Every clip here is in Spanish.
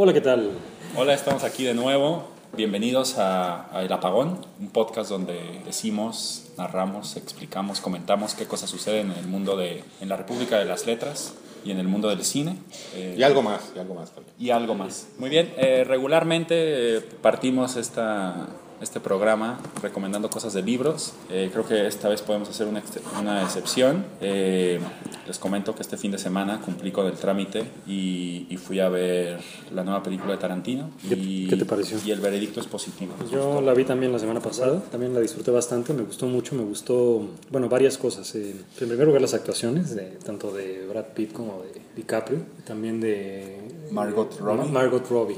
Hola, ¿qué tal? Hola, estamos aquí de nuevo. Bienvenidos a, a El Apagón, un podcast donde decimos, narramos, explicamos, comentamos qué cosas suceden en el mundo de, en la República de las Letras y en el mundo del cine. Eh, y algo más, y algo más también. Y algo más. Muy bien, eh, regularmente eh, partimos esta este programa recomendando cosas de libros. Eh, creo que esta vez podemos hacer una, una excepción. Eh, les comento que este fin de semana cumplí con el trámite y, y fui a ver la nueva película de Tarantino. Y, ¿Qué te pareció? Y el veredicto es positivo. Pues yo la vi también la semana pasada, también la disfruté bastante, me gustó mucho, me gustó, bueno, varias cosas. Eh, en primer lugar, las actuaciones, de, tanto de Brad Pitt como de DiCaprio, también de Margot Robbie. Margot Robbie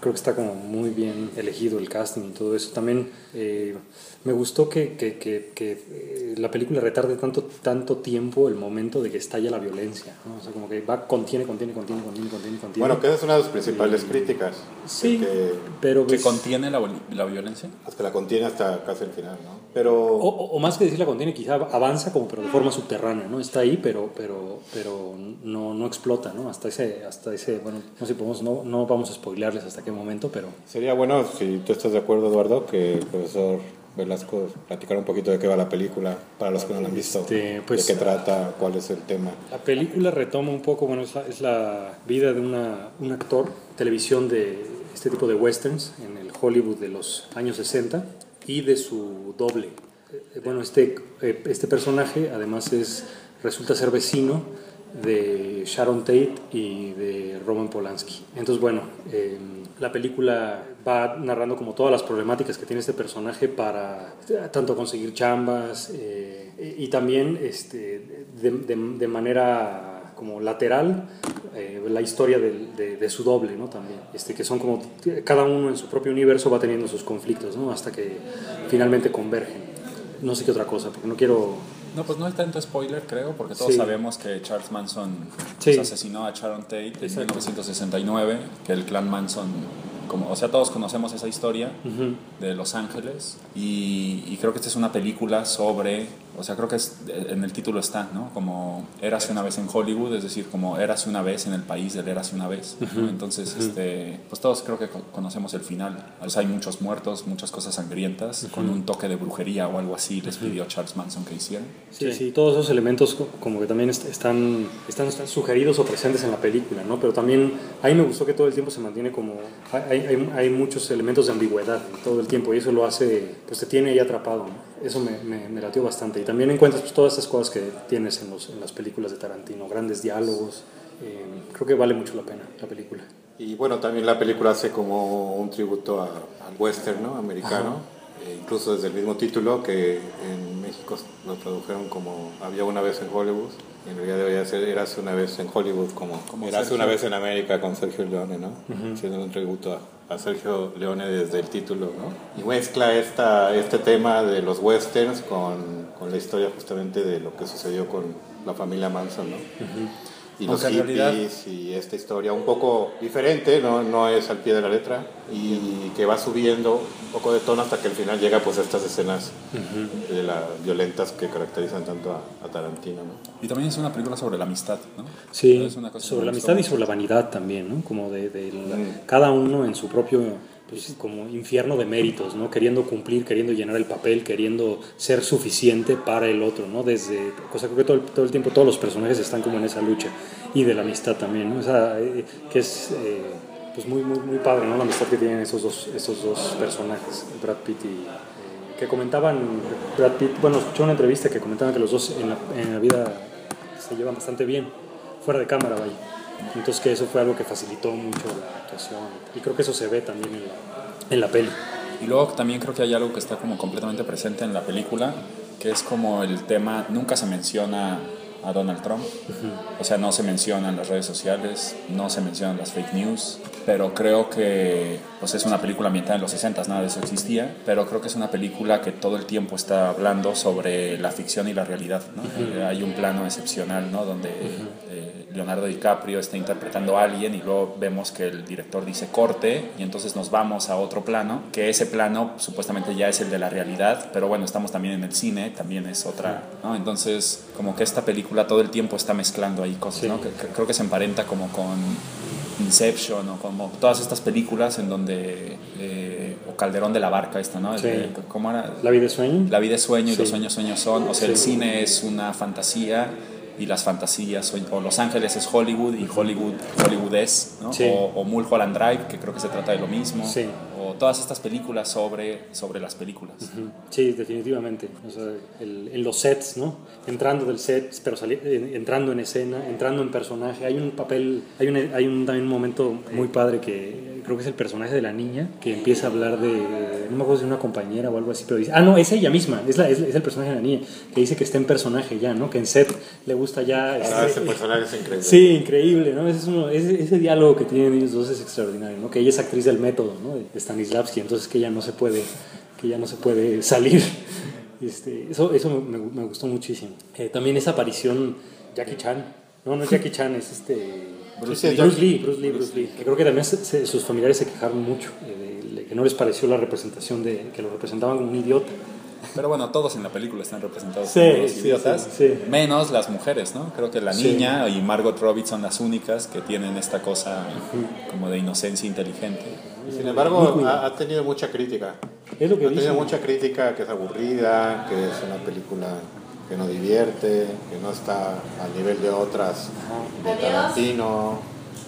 creo que está como muy bien elegido el casting y todo eso. También eh, me gustó que, que, que, que, eh, la película retarde tanto, tanto tiempo el momento de que estalla la violencia. ¿no? O sea, como que va, contiene, contiene, contiene, contiene, contiene, contiene. Bueno, que esa es una de las principales críticas. Sí, pero... ¿Que contiene la, la violencia? Es que la contiene hasta casi el final, ¿no? Pero... O, o, más que decir la contiene, quizá avanza como pero de forma subterránea, ¿no? Está ahí, pero, pero, pero no, no explota, ¿no? Hasta ese, hasta ese bueno, no sé, podemos, no, no vamos a spoilearles hasta qué momento, pero... Sería bueno, si tú estás de acuerdo, Eduardo, que el profesor Velasco platicar un poquito de qué va la película para los que no la han visto, este, pues, de qué trata, cuál es el tema. La película retoma un poco, bueno, es la, es la vida de una, un actor, televisión de este tipo de westerns en el Hollywood de los años 60 y de su doble. Eh, bueno, este, eh, este personaje además es, resulta ser vecino de Sharon Tate y de Roman Polanski. Entonces, bueno, eh, la película va narrando como todas las problemáticas que tiene este personaje para tanto conseguir chambas eh, y también este, de, de, de, manera como lateral eh, la historia de, de, su doble, ¿no? También, este, que son como cada uno en su propio universo va teniendo sus conflictos, ¿no? Hasta que finalmente convergen. No sé qué otra cosa, porque no quiero no, pues no hay tanto spoiler, creo, porque todos sí. sabemos que Charles Manson sí. pues, asesinó a Sharon Tate en 1969, que el clan Manson como, o sea, todos conocemos esa historia uh -huh. de Los Ángeles y, y, creo que esta es una película sobre, o sea, creo que es, en el título está, ¿no? Como Érase una vez en Hollywood, es decir, como Érase una vez en el país del Érase una vez, uh -huh. ¿no? Entonces, uh -huh. este, pues todos creo que conocemos el final. O sea, hay muchos muertos, muchas cosas sangrientas, con un toque de brujería o algo así les pidió Charles Manson que hicieran. Sí, sí, todos esos elementos como que también están, están, están sugeridos o presentes en la película, ¿no? Pero también ahí me gustó que todo el tiempo se mantiene como... Hay, hay, hay, muchos elementos de ambigüedad todo el tiempo y eso lo hace, pues te tiene ahí atrapado. ¿no? Eso me, me, me, latió bastante. Y también encuentras pues, todas estas cosas que tienes en, los, en las películas de Tarantino, grandes diálogos. Eh, creo que vale mucho la pena la película. Y bueno, también la película hace como un tributo a, al western ¿no? americano. Eh, incluso desde el mismo título que en México lo tradujeron como Había una vez en Hollywood y en realidad debería ser Érase una vez en Hollywood como, como Érase una vez en América con Sergio Leone, ¿no? Uh -huh. Siendo un tributo a, a, Sergio Leone desde el título, ¿no? Y mezcla esta, este tema de los westerns con, con la historia justamente de lo que sucedió con la familia Manson, ¿no? Uh -huh y los hippies realidad... y esta historia un poco diferente, ¿no? no es al pie de la letra y que va subiendo un poco de tono hasta que al final llega pues a estas escenas uh -huh. de la, violentas que caracterizan tanto a, a Tarantino. ¿no? Y también es una película sobre la amistad, ¿no? Sí, sobre la amistad y sobre la vanidad también, ¿no? Como de, de la, mm. cada uno en su propio pues, como infierno de méritos, ¿no? Queriendo cumplir, queriendo llenar el papel, queriendo ser suficiente para el otro, ¿no? Desde, cosa que todo todo el tiempo todos los personajes están como en esa lucha y de la amistad también, ¿no? O sea, eh, que es eh, pues muy, muy, muy padre, ¿no? La amistad que tienen esos dos, esos dos personajes, Brad Pitt y... Eh, que comentaban, Brad Pitt, bueno, escuché una entrevista que comentaban que los dos en la, en la vida se llevan bastante bien, fuera de cámara, vaya. Entonces que eso fue algo que facilitó mucho la actuación y creo que eso se ve también en la, en la peli. Y luego también creo que hay algo que está como completamente presente en la película, que es como el tema, nunca se menciona a Donald Trump, uh -huh. o sea, no se mencionan las redes sociales, no se mencionan las fake news, pero creo que pues es una película ambientada en los 60, nada de eso existía, pero creo que es una película que todo el tiempo está hablando sobre la ficción y la realidad, ¿no? Uh -huh. Hay un plano excepcional, ¿no? Donde uh -huh. eh, Leonardo DiCaprio está interpretando a alguien y luego vemos que el director dice corte y entonces nos vamos a otro plano, que ese plano supuestamente ya es el de la realidad, pero bueno, estamos también en el cine, también es otra, ¿no? Entonces, como que esta película todo el tiempo está mezclando ahí cosas, sí. ¿no? Que, que creo que se emparenta como con Inception o como todas estas películas en donde, eh, o Calderón de la Barca esta, ¿no? Sí. ¿Cómo era? La vida es sueño. La vida es sueño y Sí. los sueños sueños son. O sea, el cine es una fantasía y las fantasías, o Los Ángeles es Hollywood y Hollywood, Hollywood es, ¿no? Sí. O, o Mulholland Drive, que creo que se trata de lo mismo. Sí. Todas estas películas sobre, sobre las películas. Sí, definitivamente. O sea, el- en los sets, ¿no? Entrando del set, pero entrando en escena, entrando en personaje. Hay un papel, hay un, hay un, también un momento muy padre que creo que es el personaje de la niña que empieza a hablar de, no me acuerdo si de una compañera o algo así, pero dice, ah, no, es ella misma, es, la, es, es el personaje de la niña, que dice que está en personaje ya, ¿no? Que en set le gusta ya... Ah, este, ese personaje es increíble. Sí, increíble, ¿no? Ese, es uno- ese, ese diálogo que tienen ellos dos es extraordinario, ¿no? Que ella es actriz del método, ¿no? De Stanislavski, entonces que ella no se puede, que ella no se puede salir. Este, eso eso me, me gustó muchísimo. Eh, también esa aparición, Jackie Chan, no, no es Jackie Chan, es este... Bruce Lee. Bruce Lee, Bruce Lee, Bruce Lee. Que creo que también se- se- sus familiares se quejaron mucho, eh, de- de que no les pareció la representación de, que lo representaban como un idiota. Pero bueno, todos en la película están representados Sí, como los idiotas, sí, sí. menos las mujeres, ¿no? Creo que la niña y Margot Robbie son las únicas que tienen esta cosa como de inocencia inteligente. Y sin embargo, ha, ha tenido mucha crítica. Es lo que Ha tenido dicen. mucha crítica que es aburrida, que es una película que no divierte, que no está al nivel de otras de Tarantino.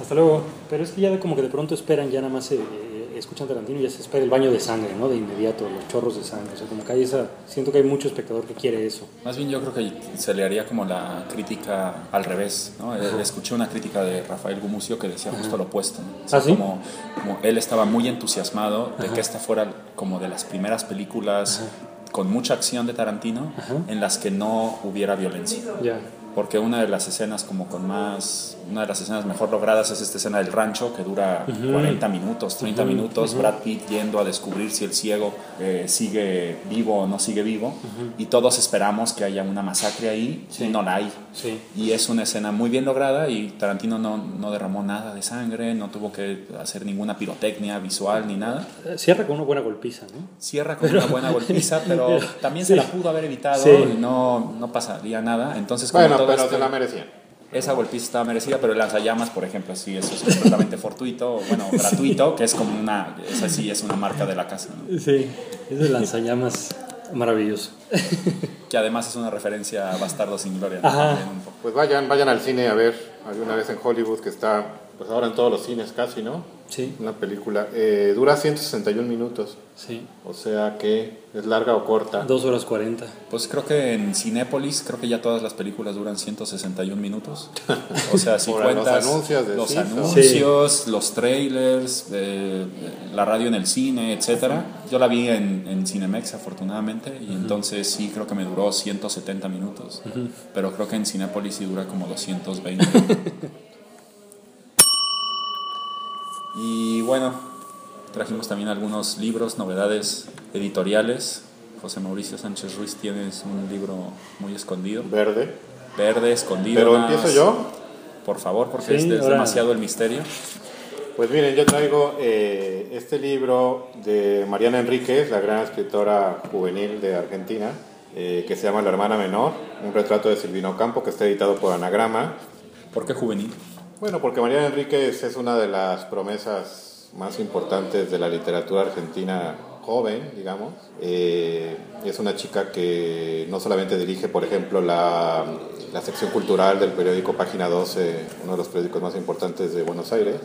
Hasta luego. Pero es que ya de- como que de pronto esperan, ya nada más eh, eh, escuchan Tarantino y ya se espera el baño de sangre, ¿no? De inmediato, los chorros de sangre. O sea, como que hay esa... Siento que hay mucho espectador que quiere eso. Más bien yo creo que se le haría como la crítica al revés, ¿no? Eh, Escuché una crítica de Rafael Gumucio que decía justo lo opuesto, ¿no? O sea, ¿Ah, sí? como, como él estaba muy entusiasmado de que esta fuera como de las primeras películas con mucha acción de Tarantino en las que no hubiera violencia. Ya. Porque una de las escenas como con más, una de las escenas mejor logradas es esta escena del rancho que dura 40 minutos, 30 minutos, Brad Pitt yendo a descubrir si el ciego eh, sigue vivo o no sigue vivo y todos esperamos que haya una masacre ahí y no la hay. Sí. Y es una escena muy bien lograda y Tarantino no, no derramó nada de sangre, no tuvo que hacer ninguna pirotecnia visual ni nada. Eh, Cierra con una buena golpiza, ¿no? Cierra con una buena golpiza, pero también se Sí. la pudo haber evitado Sí. y no, no pasaría nada. Entonces, como Bueno, todo pero este- se la merecían. esa golpiza estaba merecida, pero el lanzallamas, por ejemplo, sí, eso es completamente fortuito, bueno, gratuito, que es como una, esa sí es una marca de la casa, ¿no? Sí. Ese lanzallamas maravilloso. que además es una referencia a Bastardo sin Gloria. ¿no? Ajá. También un poco. Pues vayan, vayan al cine a ver alguna vez en Hollywood que está, pues ahora en todos los cines casi, ¿no? Sí. Una película. eh, dura 161 minutos, Sí. o sea que es larga o corta. Dos horas cuarenta. Pues creo que en Cinépolis, creo que ya todas las películas duran 161 minutos. O sea, si los cuentas anuncios de los anuncios, los trailers, eh, la radio en el cine, etcétera. Yo la vi en, en Cinemex, afortunadamente, y entonces sí creo que me duró 170 minutos. Pero creo que en Cinépolis sí dura como 220. y bueno, trajimos también algunos libros, novedades editoriales. José Mauricio Sánchez Ruiz tienes un libro muy escondido, Verde. verde, escondido. Pero empiezo yo. Por favor, porque Sí, este es demasiado el misterio. Pues miren, yo traigo eh, este libro de Mariana Enríquez, la gran escritora juvenil de Argentina, eh, que se llama La hermana menor, un retrato de Silvino Campo, que está editado por Anagrama. ¿Por qué juvenil? Bueno, porque Mariana Enríquez es una de las promesas más importantes de la literatura argentina joven, digamos. Eh, es una chica que no solamente dirige, por ejemplo, la, la sección cultural del periódico Página 12, uno de los periódicos más importantes de Buenos Aires,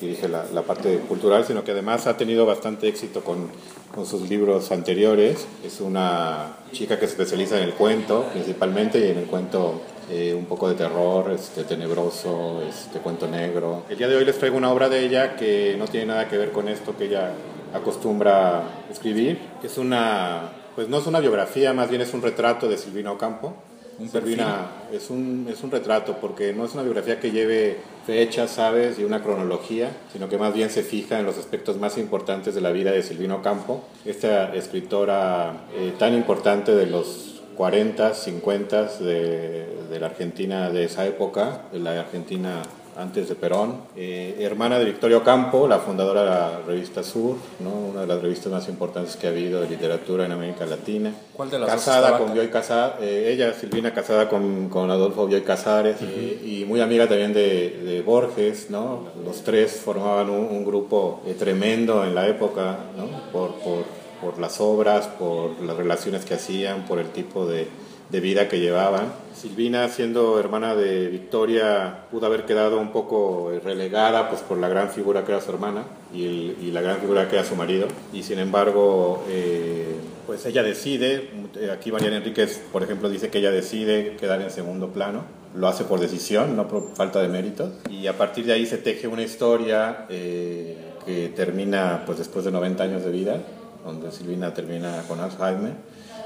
dirige la, la parte cultural, sino que además ha tenido bastante éxito con, con sus libros anteriores. Es una chica que se especializa en el cuento principalmente y en el cuento eh, un poco de terror, este, tenebroso, este cuento negro. El día de hoy les traigo una obra de ella que no tiene nada que ver con esto que ella acostumbra escribir. Es una, pues no es una biografía, más bien es un retrato de Silvina Ocampo. Un Silvina es un, es un retrato porque no es una biografía que lleve fechas, ¿sabes? Y una cronología, sino que más bien se fija en los aspectos más importantes de la vida de Silvino Campo, esta escritora eh, tan importante de los 40, 50 de, de la Argentina de esa época, de la Argentina antes de Perón, eh, hermana de Victoria Ocampo, la fundadora de la revista Sur, ¿no? una de las revistas más importantes que ha habido de literatura en América Latina. ¿Cuál de las casada con Bioy Casares, eh, ella, Silvina, casada con, con Adolfo Bioy Casares y, muy amiga también de, de, Borges, ¿no? Los tres formaban un, un grupo tremendo en la época, ¿no? Por, por, por las obras, por las relaciones que hacían, por el tipo de de vida que llevaban. Silvina, siendo hermana de Victoria, pudo haber quedado un poco relegada pues, por la gran figura que era su hermana y, la gran figura que era su marido. Y sin embargo, eh, pues ella decide, aquí Mariana Enríquez, por ejemplo, dice que ella decide quedar en segundo plano. Lo hace por decisión, no por falta de méritos. Y a partir de ahí se teje una historia eh, que termina pues, después de 90 años de vida, donde Silvina termina con Alzheimer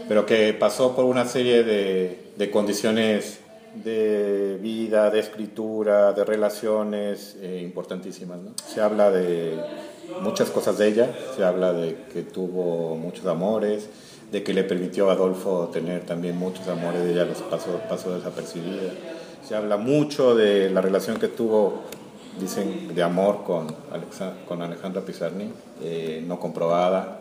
pero que pasó por una serie de, condiciones de vida, de escritura, de relaciones eh, importantísimas. Se habla de muchas cosas de ella, se habla de que tuvo muchos amores, de que le permitió a Adolfo tener también muchos amores, de ella los pasó, pasó desapercibida. Se habla mucho de la relación que tuvo, dicen, de amor con, con Alejandra Pizarni, eh, no comprobada,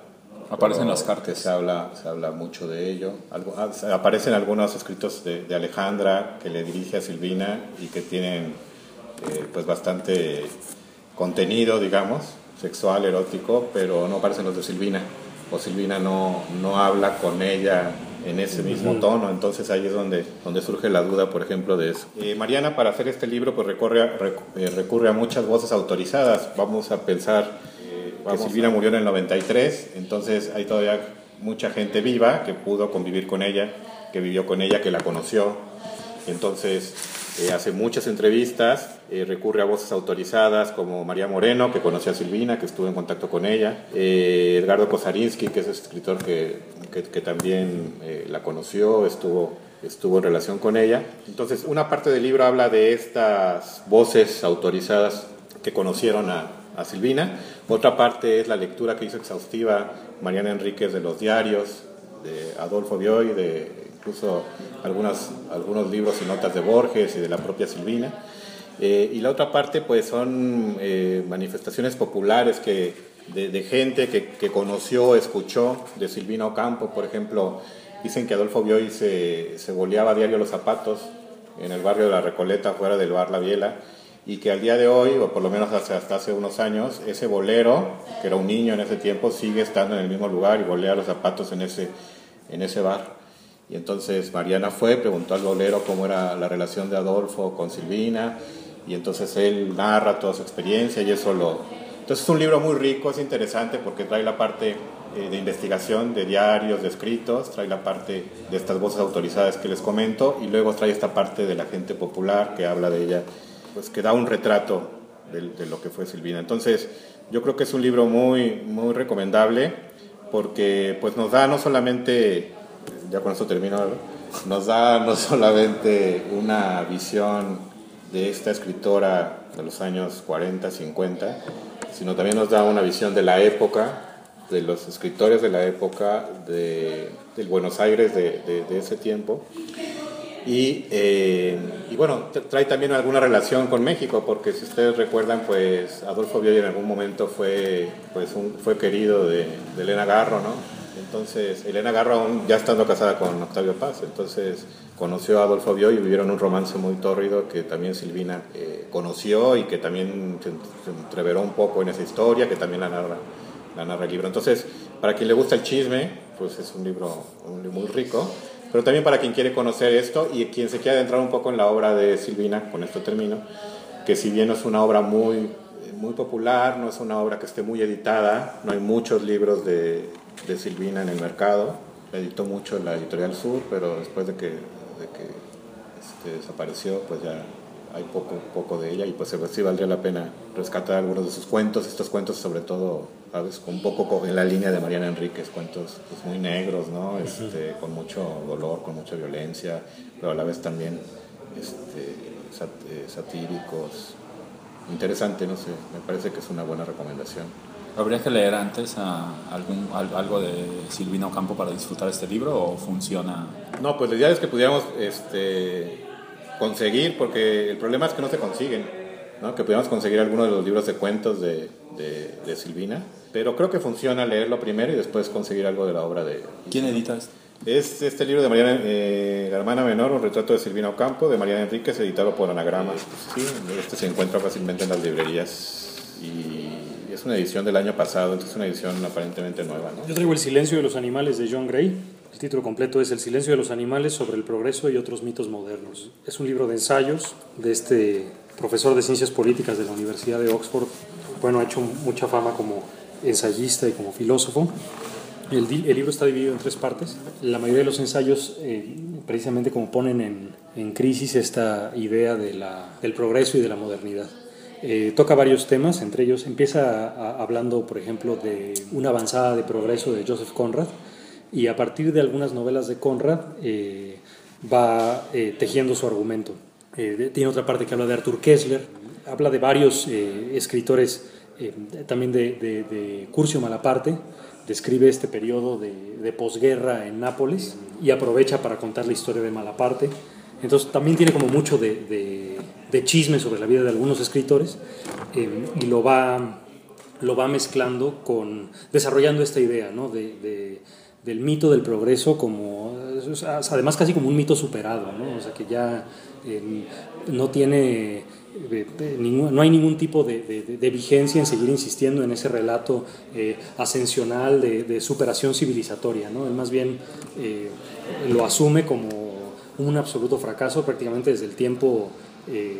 Aparecen las cartas. Se habla, se habla mucho de ello. Algo, ah, aparecen algunos escritos de, Alejandra que le dirige a Silvina y que tienen eh, pues bastante contenido, digamos, sexual, erótico, pero no aparecen los de Silvina. O Silvina no, no habla con ella en ese mismo tono, entonces ahí es donde, donde surge la duda, por ejemplo, de eso. Eh, Mariana, para hacer este libro, pues recurre eh, recurre a muchas voces autorizadas. Vamos a pensar que Silvina murió en el 93, entonces hay todavía mucha gente viva que pudo convivir con ella, que vivió con ella, que la conoció. Entonces eh, hace muchas entrevistas, eh, recurre a voces autorizadas como María Moreno, que conoció a Silvina, que estuvo en contacto con ella, eh, Edgardo Kosarinsky, que es escritor que, que, que también la conoció, estuvo, estuvo en relación con ella. Entonces una parte del libro habla de estas voces autorizadas que conocieron a, a Silvina. Otra parte es la lectura que hizo exhaustiva Mariana Enríquez de los diarios, de Adolfo Bioy, de incluso algunos, algunos libros y notas de Borges y de la propia Silvina. Eh, y la otra parte pues son eh, manifestaciones populares que, de, gente que, conoció, escuchó de Silvina Ocampo, por ejemplo, dicen que Adolfo Bioy se, se a diario los zapatos en el barrio de la Recoleta, fuera del bar La Biela, y que al día de hoy, o por lo menos hasta, hace unos años, ese bolero, que era un niño en ese tiempo, sigue estando en el mismo lugar y bolea los zapatos en ese, en ese bar. Y entonces Mariana fue, preguntó al bolero cómo era la relación de Adolfo con Silvina, y entonces él narra toda su experiencia y eso lo... Entonces es un libro muy rico, es interesante porque trae la parte eh, de investigación, de diarios, de escritos, trae la parte de estas voces autorizadas que les comento y luego trae esta parte de la gente popular que habla de ella pues que da un retrato de, lo que fue Silvina. Entonces, yo creo que es un libro muy, muy recomendable porque pues nos da no solamente, ya con esto termino, nos da no solamente una visión de esta escritora de los años 40, 50, sino también nos da una visión de la época, de los escritores de la época, de, del Buenos Aires de, de ese tiempo y, eh, y, bueno, trae también alguna relación con México, porque si ustedes recuerdan, pues Adolfo Bioy en algún momento fue, pues fue querido de, Elena Garro, ¿no? Entonces, Elena Garro ya estando casada con Octavio Paz, entonces conoció a Adolfo Bioy y vivieron un romance muy tórrido que también Silvina eh, conoció y que también se, entreveró un poco en esa historia, que también la narra, la narra el libro. Entonces, para quien le gusta el chisme, pues es un un libro muy rico pero también para quien quiere conocer esto y quien se quiera adentrar un poco en la obra de Silvina, con esto termino, que si bien no es una obra muy, muy popular, no es una obra que esté muy editada, no hay muchos libros de, de Silvina en el mercado, editó mucho la Editorial Sur, pero después de que, de que este, desapareció, pues ya hay poco, poco de ella y pues sí valdría la pena rescatar algunos de sus cuentos, estos cuentos sobre todo, ¿sabes? Un poco en la línea de Mariana Enríquez, cuentos pues, muy negros, ¿no? Este, con mucho dolor, con mucha violencia, pero a la vez también este, eh, satíricos. Interesante, no sé, me parece que es una buena recomendación. ¿Habría que leer antes algún, algo de Silvina Ocampo para disfrutar este libro o funciona? No, pues la idea es que pudiéramos este, conseguir, porque el problema es que no se consiguen. ¿no? que pudiéramos conseguir alguno de los libros de cuentos de, de, Silvina, pero creo que funciona leerlo primero y después conseguir algo de la obra de... ¿Quién edita esto? Es este libro de Mariana, eh, la hermana menor, un retrato de Silvina Ocampo, de Mariana Enríquez, editado por Anagrama. Sí, este se encuentra fácilmente en las librerías y es una edición del año pasado, entonces es una edición aparentemente nueva. ¿no? Yo traigo El silencio de los animales de John Gray. El título completo es El silencio de los animales sobre el progreso y otros mitos modernos. Es un libro de ensayos de este profesor de ciencias políticas de la Universidad de Oxford. Bueno, ha hecho mucha fama como ensayista y como filósofo. El, libro está dividido en tres partes. La mayoría de los ensayos, eh, precisamente como ponen en, en, crisis esta idea de la, del progreso y de la modernidad. Eh, toca varios temas, entre ellos empieza hablando, por ejemplo, de una avanzada de progreso de Joseph Conrad, y a partir de algunas novelas de Conrad eh, va tejiendo su argumento. tiene otra parte que habla de Arthur Kessler, habla de varios escritores, también de, de, de Curcio Malaparte, describe este periodo de, posguerra en Nápoles y aprovecha para contar la historia de Malaparte. Entonces también tiene como mucho de, chisme sobre la vida de algunos escritores eh, y lo va, lo va mezclando con, desarrollando esta idea ¿no? Del mito del progreso como, además casi como un mito superado, ¿no? o sea que ya eh, no tiene no hay ningún tipo de, vigencia en seguir insistiendo en ese relato eh, ascensional de, superación civilizatoria. ¿no? Él más bien eh, lo asume como un absoluto fracaso prácticamente desde el tiempo eh,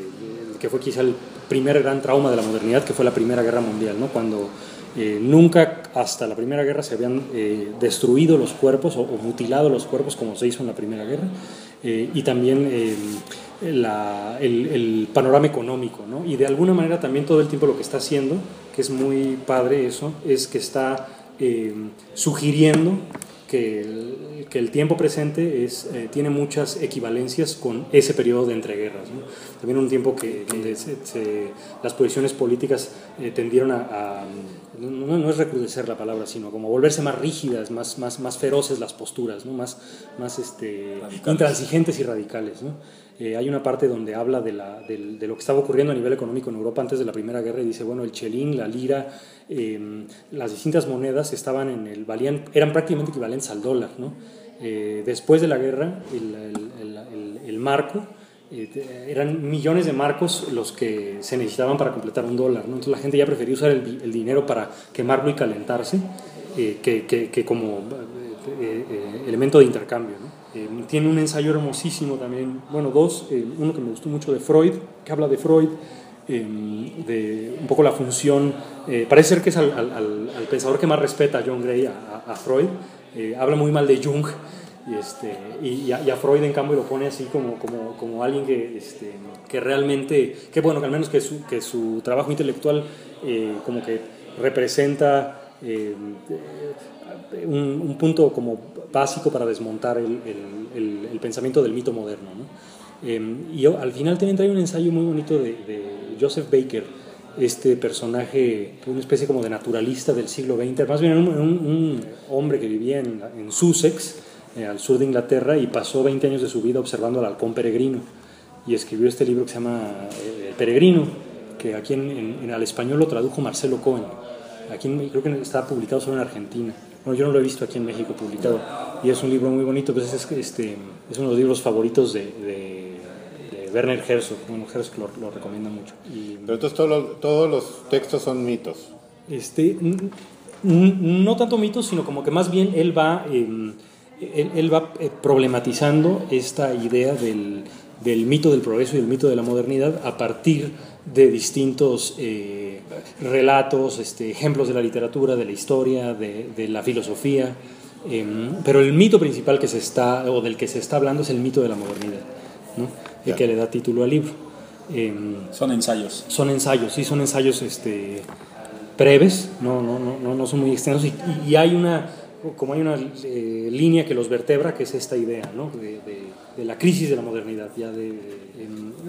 que fue quizá el primer gran trauma de la modernidad, que fue la Primera Guerra Mundial, ¿no? cuando nunca hasta la Primera Guerra se habían destruido los cuerpos o, o, mutilado los cuerpos como se hizo en la Primera Guerra, y también el, panorama económico, ¿no? Y de alguna manera también todo el tiempo lo que está haciendo, que es muy padre eso, es que está eh, sugiriendo que el, que el, tiempo presente es, eh, tiene muchas equivalencias con ese periodo de entreguerras. ¿no? También un tiempo que, donde las posiciones políticas eh, tendieron a, no, no, es recrudecer la palabra, sino como volverse más rígidas, más, más, más feroces las posturas, ¿no? más, más este, intransigentes y radicales. ¿no? Eh, hay una parte donde habla de, la, de, lo que estaba ocurriendo a nivel económico en Europa antes de la Primera Guerra y dice, bueno, el chelín, la lira, em, las distintas monedas estaban en el, valían, eran prácticamente equivalentes al dólar. ¿no? Eh, después de la guerra, el, el, marco, eran millones de marcos los que se necesitaban para completar un dólar. ¿no? Entonces la gente ya prefería usar el, dinero para quemarlo y calentarse que, que, que, como elemento de intercambio. ¿no? Eh, tiene un ensayo hermosísimo también, bueno, dos, eh, uno que me gustó mucho de Freud, que habla de Freud, eh, de un poco la función, parece ser que es al, al, pensador que más respeta a John Gray, a, Freud, habla muy mal de Jung, y, este, y, a, Freud en cambio lo pone así como, como, como alguien que, este, que realmente, que bueno, que al menos que su, que su trabajo intelectual como que representa un, un, punto como básico para desmontar el, el, pensamiento del mito moderno. ¿no? Em, y al final también trae un ensayo muy bonito de, Joseph Baker, este personaje, una especie como de naturalista del siglo XX, más bien un, hombre que vivía en Sussex, eh, al sur de Inglaterra, y pasó 20 años de su vida observando al halcón peregrino. Y escribió este libro que se llama eh, El peregrino, que aquí en, en, al español lo tradujo Marcelo Cohen. Aquí creo que está publicado solo en Argentina. Bueno, yo no lo he visto aquí en México publicado y es un libro muy bonito, pues es, este, es uno de los libros favoritos de, de, Werner Herzog, bueno, Herzog lo, lo recomienda mucho. Pero entonces todos los, todos los textos son mitos. Este, no tanto mitos, sino como que más bien él va, em, él, él, va eh, problematizando esta idea del, del mito del progreso y del mito de la modernidad a partir de distintos eh, relatos, este, ejemplos de la literatura, de la historia, de, de la filosofía. Em, pero el mito principal que se está, o del que se está hablando es el mito de la modernidad, ¿no? el que le da título al libro. Em, son ensayos. Son ensayos, sí, son ensayos este, breves, no, no, no, no son muy extensos. y hay una como hay una eh, línea que los vertebra, que es esta idea ¿no? de, de, la crisis de la modernidad. Ya de,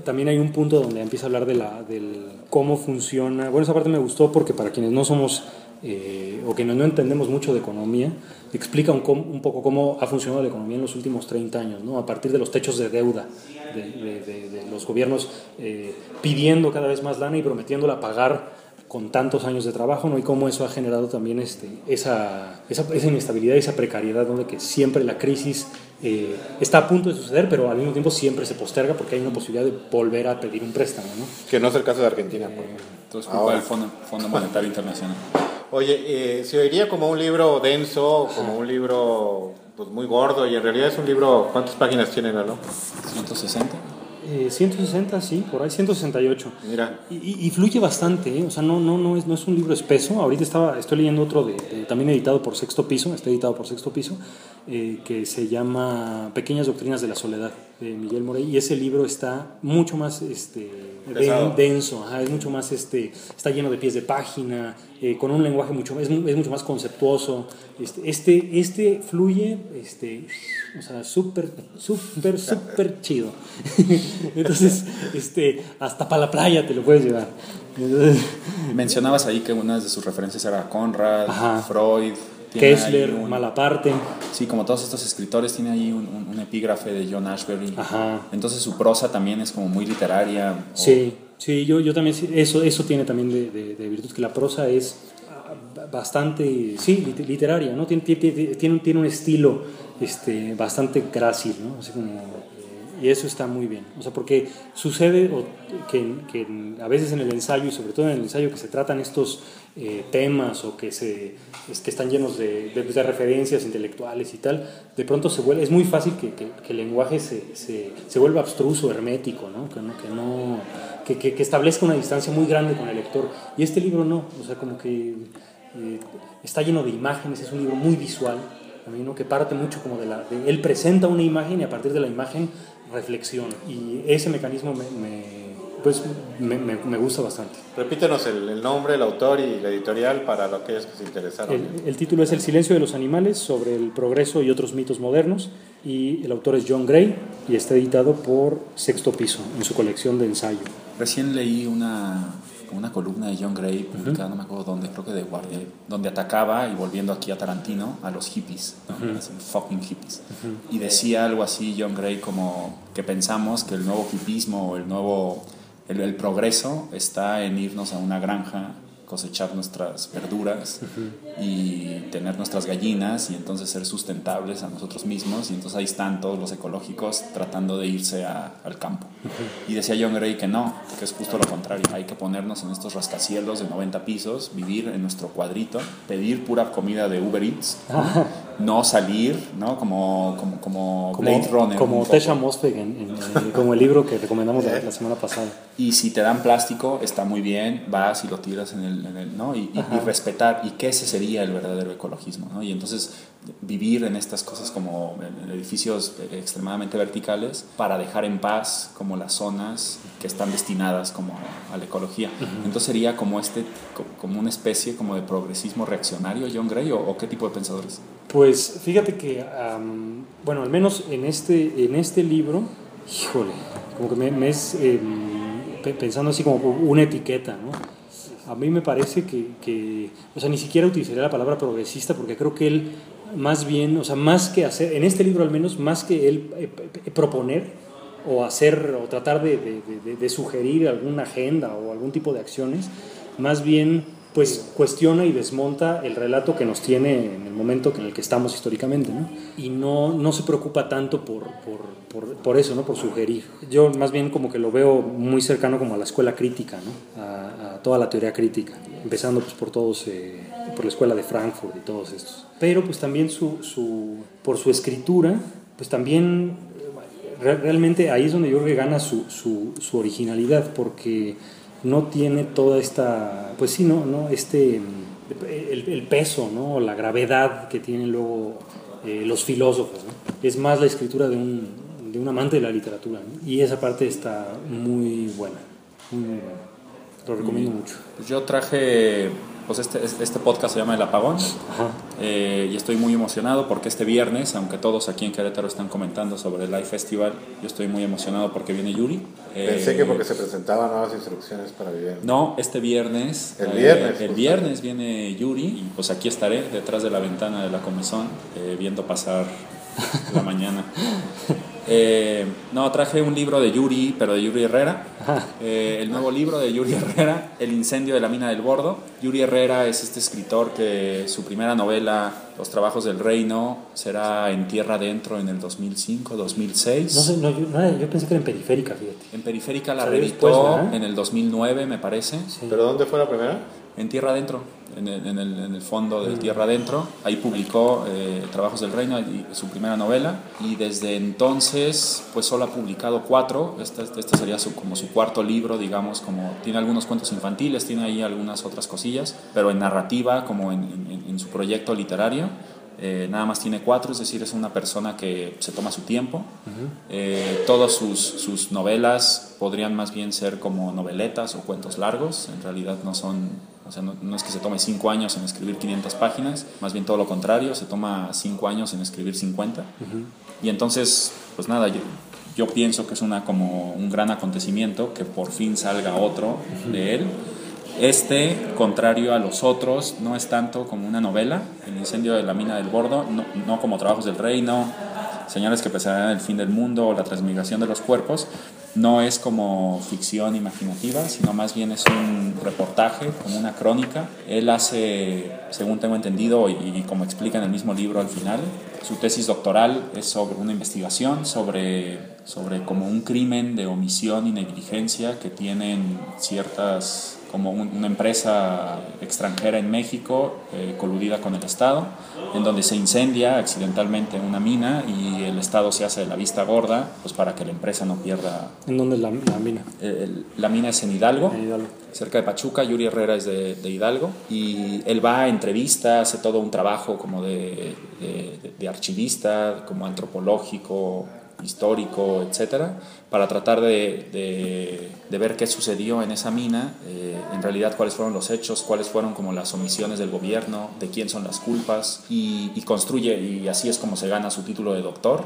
también hay un punto donde empieza a hablar de la, del cómo funciona. Bueno, esa parte me gustó porque para quienes no somos eh, o que no, no, entendemos mucho de economía, explica un, un, poco cómo ha funcionado la economía en los últimos 30 años, ¿no? a partir de los techos de deuda, de, de, de los gobiernos eh, pidiendo cada vez más lana y prometiéndola pagar con tantos años de trabajo, ¿no? Y cómo eso ha generado también este, esa, esa, esa inestabilidad, esa precariedad, donde que siempre la crisis eh, está a punto de suceder, pero al mismo tiempo siempre se posterga porque hay una posibilidad de volver a pedir un préstamo, ¿no? Que no es el caso de Argentina. Por Entonces, culpa del Fondo, Fondo Monetario Internacional. Oye, eh, se oiría como un libro denso, como un libro pues, muy gordo, y en realidad es un libro, ¿cuántas páginas tiene, Lalo? 160. Eh, 160, sí, por ahí 168. Mira. Y, y, y fluye bastante, ¿eh? o sea, no, no, no, es, no es un libro espeso. Ahorita estaba, estoy leyendo otro de, de, también editado por Sexto Piso, está editado por Sexto Piso, eh, que se llama Pequeñas Doctrinas de la Soledad, de Miguel Morey. Y ese libro está mucho más este, de, denso, ajá, es mucho más, este, está lleno de pies de página, eh, con un lenguaje mucho, es, es mucho más conceptuoso. Este, este, este fluye, este, o sea, súper, súper, súper chido. Entonces, este, hasta para la playa te lo puedes llevar. Mencionabas ahí que una de sus referencias era Conrad, Ajá. Freud. Kessler, un, Malaparte. Sí, como todos estos escritores, tiene ahí un, un, un epígrafe de John Ashbery. Ajá. Entonces su prosa también es como muy literaria. O... Sí, sí, yo, yo también, eso, eso tiene también de, de, de virtud, que la prosa es bastante, sí, literaria, ¿no? Tiene, tiene, tiene, tiene un estilo este, bastante grácil, ¿no? Así como, eh, y eso está muy bien. O sea, porque sucede que, que, a veces en el ensayo, y sobre todo en el ensayo que se tratan estos eh, temas o que, se, es, que están llenos de, de, de, referencias intelectuales y tal, de pronto se vuelve, es muy fácil que, que, que el lenguaje se, se, se, vuelva abstruso, hermético, ¿no? Que, no, que, no que, que, establezca una distancia muy grande con el lector. Y este libro no, o sea, como que eh, está lleno de imágenes, es un libro muy visual, ¿no? que parte mucho como de la... De, él presenta una imagen y a partir de la imagen reflexiona. Y ese mecanismo me, me pues me, me, me, gusta bastante. Repítenos el, el, nombre, el autor y la editorial para aquellos que se interesaron. El, el, título es El silencio de los animales sobre el progreso y otros mitos modernos y el autor es John Gray y está editado por Sexto Piso en su colección de ensayo. Recién leí una, una columna de John Gray publicada, uh -huh. no me acuerdo dónde, creo que de Guardia, donde atacaba, y volviendo aquí a Tarantino, a los hippies, ¿no? uh -huh. fucking hippies. Uh -huh. Y decía algo así John Gray como que pensamos que el nuevo hippismo o el nuevo el, el, progreso está en irnos a una granja, cosechar nuestras verduras. Y tener nuestras gallinas y entonces ser sustentables a nosotros mismos y entonces ahí están todos los ecológicos tratando de irse a, al campo. Uh -huh. Y decía John Gray que no, que es justo lo contrario, hay que ponernos en estos rascacielos de 90 pisos, vivir en nuestro cuadrito, pedir pura comida de Uber Eats, no salir, ¿no? Como, como, como, como Blade Runner. Como Tesha Mosfeg, en, en, en, como el libro que recomendamos la, la, semana pasada. Y si te dan plástico, está muy bien, vas y lo tiras en el, en el ¿no? Y, y, y, respetar, y que ese sería el verdadero ecologismo, ¿no? Y entonces vivir en estas cosas como en edificios extremadamente verticales para dejar en paz como las zonas que están destinadas como a la ecología. Uh -huh. Entonces sería como este, como una especie como de progresismo reaccionario, John Gray, o, o qué tipo de pensadores? Pues fíjate que, um, bueno, al menos en este, en este libro, híjole, como que me, me es eh, pensando así como una etiqueta, ¿no? A mí me parece que, que, o sea, ni siquiera utilizaría la palabra progresista porque creo que él más bien, o sea, más que hacer, en este libro al menos, más que él eh, proponer o hacer o tratar de, de, de, de, sugerir alguna agenda o algún tipo de acciones, más bien pues cuestiona y desmonta el relato que nos tiene en el momento en el que estamos históricamente, ¿no? Y no, no se preocupa tanto por, por, por, por, eso, ¿no? Por sugerir. Yo más bien como que lo veo muy cercano como a la escuela crítica, ¿no? A, a toda la teoría crítica, empezando pues por todos, eh, por la escuela de Frankfurt y todos estos. Pero pues también su, su, por su escritura, pues también realmente ahí es donde yo creo que gana su, su, su originalidad, porque no tiene toda esta, pues sí, no, no este, el, el peso, ¿no? la gravedad que tienen luego eh, los filósofos. ¿no? Es más la escritura de un, de un amante de la literatura. ¿no? Y esa parte está muy buena, muy, muy buena. Lo recomiendo mucho. Pues yo traje pues este, este podcast se llama El Apagón eh, y estoy muy emocionado porque este viernes, aunque todos aquí en Querétaro están comentando sobre el Live Festival, yo estoy muy emocionado porque viene Yuri. Pensé que porque se presentaban nuevas instrucciones para vivir. No, este viernes. El viernes. el viernes viene Yuri y pues aquí estaré detrás de la ventana de la comisión viendo pasar la mañana. Eh, no, traje un libro de Yuri, pero de Yuri Herrera. Eh, el nuevo libro de Yuri Herrera, El incendio de la mina del Bordo. Yuri Herrera es este escritor que su primera novela, Los trabajos del reino, será en Tierra Adentro en el 2005, 2006. No sé, no, yo, pensé que era en Periférica, fíjate. En Periférica la reeditó en el 2009, me parece. ¿Pero dónde fue la primera? En Tierra Adentro en el, en el, en el fondo de Tierra Adentro. Ahí publicó eh, Trabajos del Reino, y su primera novela, y desde entonces pues solo ha publicado cuatro. Este, este sería su, como su cuarto libro, digamos, como tiene algunos cuentos infantiles, tiene ahí algunas otras cosillas, pero en narrativa, como en, en, su proyecto literario. Eh, nada más tiene cuatro, es decir, es una persona que se toma su tiempo. Eh, todas sus, sus, novelas podrían más bien ser como noveletas o cuentos largos, en realidad no son o sea, no, es que se tome cinco años en escribir 500 páginas, más bien todo lo contrario, se toma cinco años en escribir 50. Y entonces, pues nada, yo, yo, pienso que es una, como un gran acontecimiento que por fin salga otro de él. Este, contrario a los otros, no es tanto como una novela, El incendio de la mina del Bordo, no, no como Trabajos del Reino, Señales que pesarán el fin del mundo o la transmigración de los cuerpos, no es como ficción imaginativa, sino más bien es un reportaje, como una crónica. Él hace, según tengo entendido y, como explica en el mismo libro al final, su tesis doctoral es sobre una investigación sobre, sobre como un crimen de omisión y negligencia que tienen ciertas como una empresa extranjera en México eh, coludida con el Estado, en donde se incendia accidentalmente una mina y el Estado se hace de la vista gorda pues para que la empresa no pierda... ¿En dónde es la, mina? la mina es en Hidalgo, cerca de Pachuca, Yuri Herrera es de, de, Hidalgo, y él va a entrevistas, hace todo un trabajo como de, de, de archivista, como antropológico, histórico, etcétera, para tratar de, de, ver qué sucedió en esa mina, eh, en realidad cuáles fueron los hechos, cuáles fueron como las omisiones del gobierno, de quién son las culpas, y, construye, y así es como se gana su título de doctor,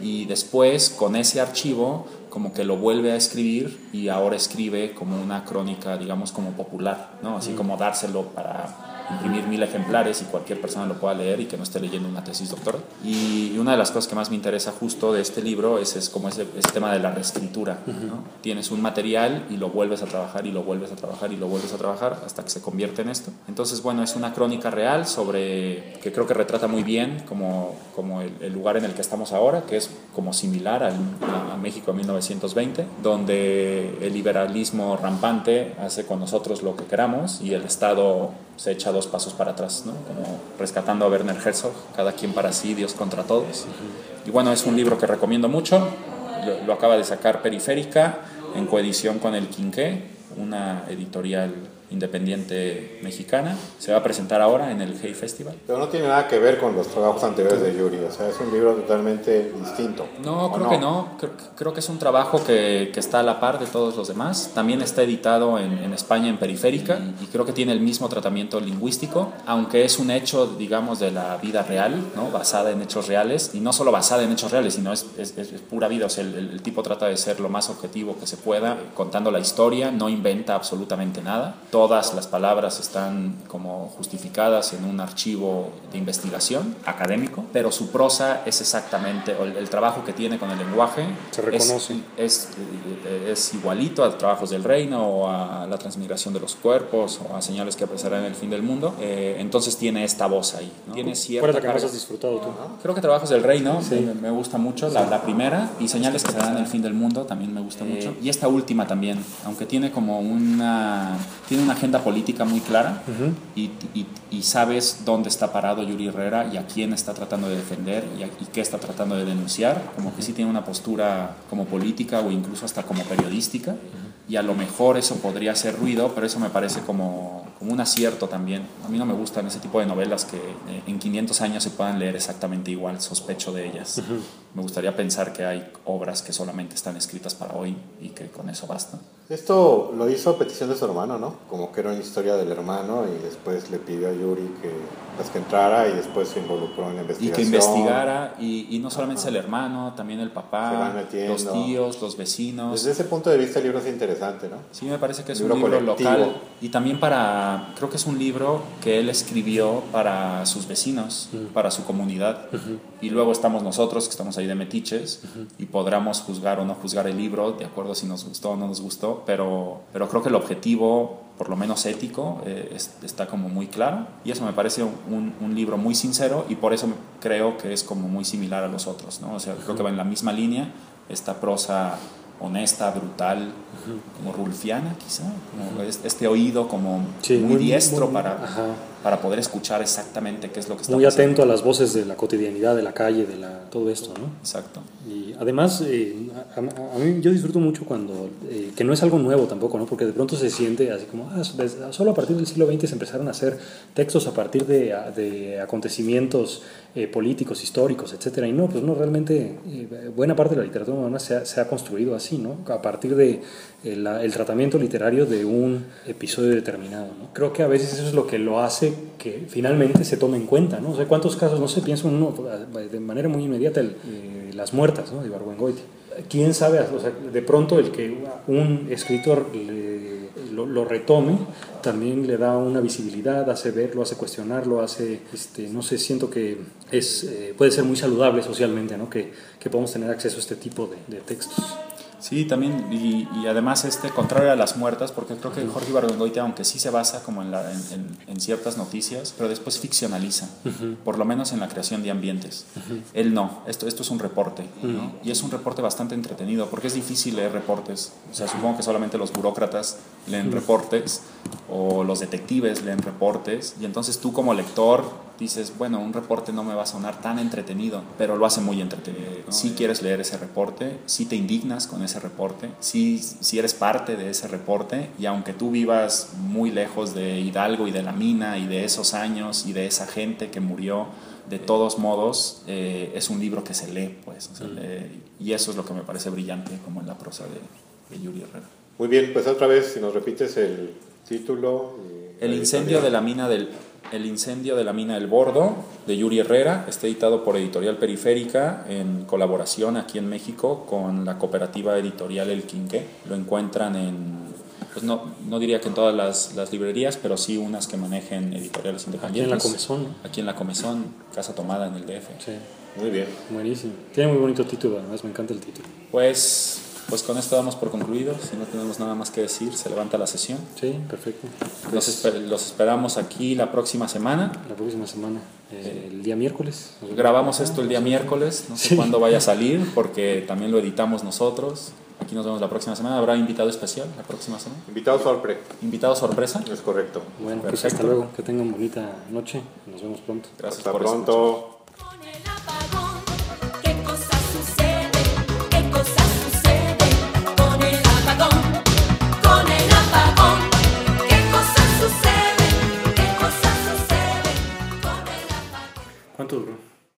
y después con ese archivo como que lo vuelve a escribir y ahora escribe como una crónica, digamos, como popular, ¿no? Así como dárselo para imprimir mil ejemplares y cualquier persona lo pueda leer y que no esté leyendo una tesis doctoral. Y una de las cosas que más me interesa justo de este libro es, es como ese, ese, tema de la reescritura. ¿no? Tienes un material y lo vuelves a trabajar y lo vuelves a trabajar y lo vuelves a trabajar hasta que se convierte en esto. Entonces, bueno, es una crónica real sobre, que creo que retrata muy bien como, como el, lugar en el que estamos ahora, que es como similar al, a, a México de 1920, donde el liberalismo rampante hace con nosotros lo que queramos y el Estado se echa dos pasos para atrás, ¿no? como rescatando a Werner Herzog, cada quien para sí, Dios contra todos. Y bueno, es un libro que recomiendo mucho, lo, lo acaba de sacar Periférica en coedición con El Quinqué, una editorial independiente mexicana. Se va a presentar ahora en el Hey Festival. Pero no tiene nada que ver con los trabajos anteriores de Yuri, o sea, es un libro totalmente distinto. No, creo que no. Creo, que es un trabajo que, que, está a la par de todos los demás. También está editado en, en España en Periférica y creo que tiene el mismo tratamiento lingüístico, aunque es un hecho, digamos, de la vida real, ¿no? basada en hechos reales, y no solo basada en hechos reales, sino es, es, es pura vida. O sea, el, el tipo trata de ser lo más objetivo que se pueda, contando la historia, no inventa absolutamente nada todas las palabras están como justificadas en un archivo de investigación académico, pero su prosa es exactamente, el, el trabajo que tiene con el lenguaje Se reconoce. Es, es, es, igualito a trabajos del reino o a la transmigración de los cuerpos o a señales que aparecerán en el fin del mundo. Eh, entonces tiene esta voz ahí. ¿no? Tiene cierta ¿Cuál es la que más has disfrutado tú? Creo que Trabajos del Reino sí. me, me, gusta mucho, la, la, primera, y Señales que se dan en el fin del mundo también me gusta eh, mucho. Y esta última también, aunque tiene como una... Tiene una agenda política muy clara uh -huh. y, y, y, sabes dónde está parado Yuri Herrera y a quién está tratando de defender y, a, y qué está tratando de denunciar, como que sí tiene una postura como política o incluso hasta como periodística. Uh -huh. Y a lo mejor eso podría hacer ruido, pero eso me parece como como un acierto también. A mí no me gustan ese tipo de novelas que eh, en 500 años se puedan leer exactamente igual, sospecho de ellas. Me gustaría pensar que hay obras que solamente están escritas para hoy y que con eso basta. Esto lo hizo a petición de su hermano, ¿no? Como que era una historia del hermano y después le pidió a Yuri que, pues, que entrara y después se involucró en la investigación. Y que investigara, y, y no solamente es el hermano, también el papá, los tíos, los vecinos. Desde ese punto de vista el libro es interesante, ¿no? Sí, me parece que es un libro local y también para, creo que es un libro que él escribió para sus vecinos, para su comunidad. Y luego estamos nosotros, que estamos ahí de metiches, y podremos juzgar o no juzgar el libro, de acuerdo si nos gustó o no nos gustó, pero, pero creo que el objetivo, por lo menos ético, eh, está como muy claro. Y eso me parece un, un, libro muy sincero y por eso creo que es como muy similar a los otros, ¿no? O sea, creo que va en la misma línea, esta prosa honesta, brutal, como rulfiana quizá, como este oído como muy, diestro para, para poder escuchar exactamente qué es lo que está Muy atento a las voces de la cotidianidad, de la calle, de la, todo esto, ¿no? Exacto. Y además, eh, a, mí yo disfruto mucho cuando, eh, que no es algo nuevo tampoco, ¿no? Porque de pronto se siente así como, ah, solo a partir del siglo XX se empezaron a hacer textos a partir de, de acontecimientos eh, políticos, históricos, etcétera. Y no, pues no, realmente buena parte de la literatura moderna se ha, se ha construido así, ¿no? A partir de el, tratamiento literario de un episodio determinado. ¿no? Creo que a veces eso es lo que lo hace que finalmente se tome en cuenta. ¿no? O sea, ¿cuántos casos, no sé, pienso uno de manera muy inmediata, el, eh, las muertas ¿no? de Barbuengoiti? ¿Quién sabe? O sea, de pronto el que un escritor lo, retome también le da una visibilidad, hace verlo, hace cuestionarlo, hace, este, no sé, siento que es, eh, puede ser muy saludable socialmente, ¿no? Que, que podamos tener acceso a este tipo de, de textos. Sí, también, y, y, además este, contrario a las muertas, porque creo que Jorge Ibargüengoitia, aunque sí se basa como en, la, en, en, ciertas noticias, pero después ficcionaliza, por lo menos en la creación de ambientes. Él no, esto, esto es un reporte, y es un reporte bastante entretenido, porque es difícil leer reportes, o sea, supongo que solamente los burócratas leen reportes, o los detectives leen reportes, y entonces tú como lector dices, bueno, un reporte no me va a sonar tan entretenido, pero lo hace muy entretenido. Si quieres leer ese reporte, si te indignas con ese reporte, si, si eres parte de ese reporte y aunque tú vivas muy lejos de Hidalgo y de la mina y de esos años y de esa gente que murió, de todos modos eh, es un libro que se lee, pues. y eso es lo que me parece brillante como en la prosa de, de Yuri Herrera. Muy bien, pues otra vez, si nos repites el título. El incendio de la mina del el incendio de la mina El Bordo de Yuri Herrera está editado por Editorial Periférica en colaboración aquí en México con la cooperativa editorial El Quinqué. Lo encuentran en, pues no, no diría que en todas las, las, librerías, pero sí unas que manejen editoriales independientes. Aquí en la Comezón. Aquí en la Comezón, Casa Tomada en el DF. Sí. Muy bien. Buenísimo. Tiene muy bonito título, además me encanta el título. Pues pues con esto damos por concluido. Si no tenemos nada más que decir, se levanta la sesión. Sí, perfecto. Los, esperamos aquí la próxima semana. La próxima semana, eh, el día miércoles. Grabamos esto el día miércoles, no sé cuándo vaya a salir, porque también lo editamos nosotros. Aquí nos vemos la próxima semana. ¿Habrá invitado especial la próxima semana? Invitado sorpresa. ¿Invitado sorpresa? Es correcto. Bueno, pues hasta luego. Que tengan bonita noche. Nos vemos pronto. Gracias hasta por pronto. ¿Cuánto duró?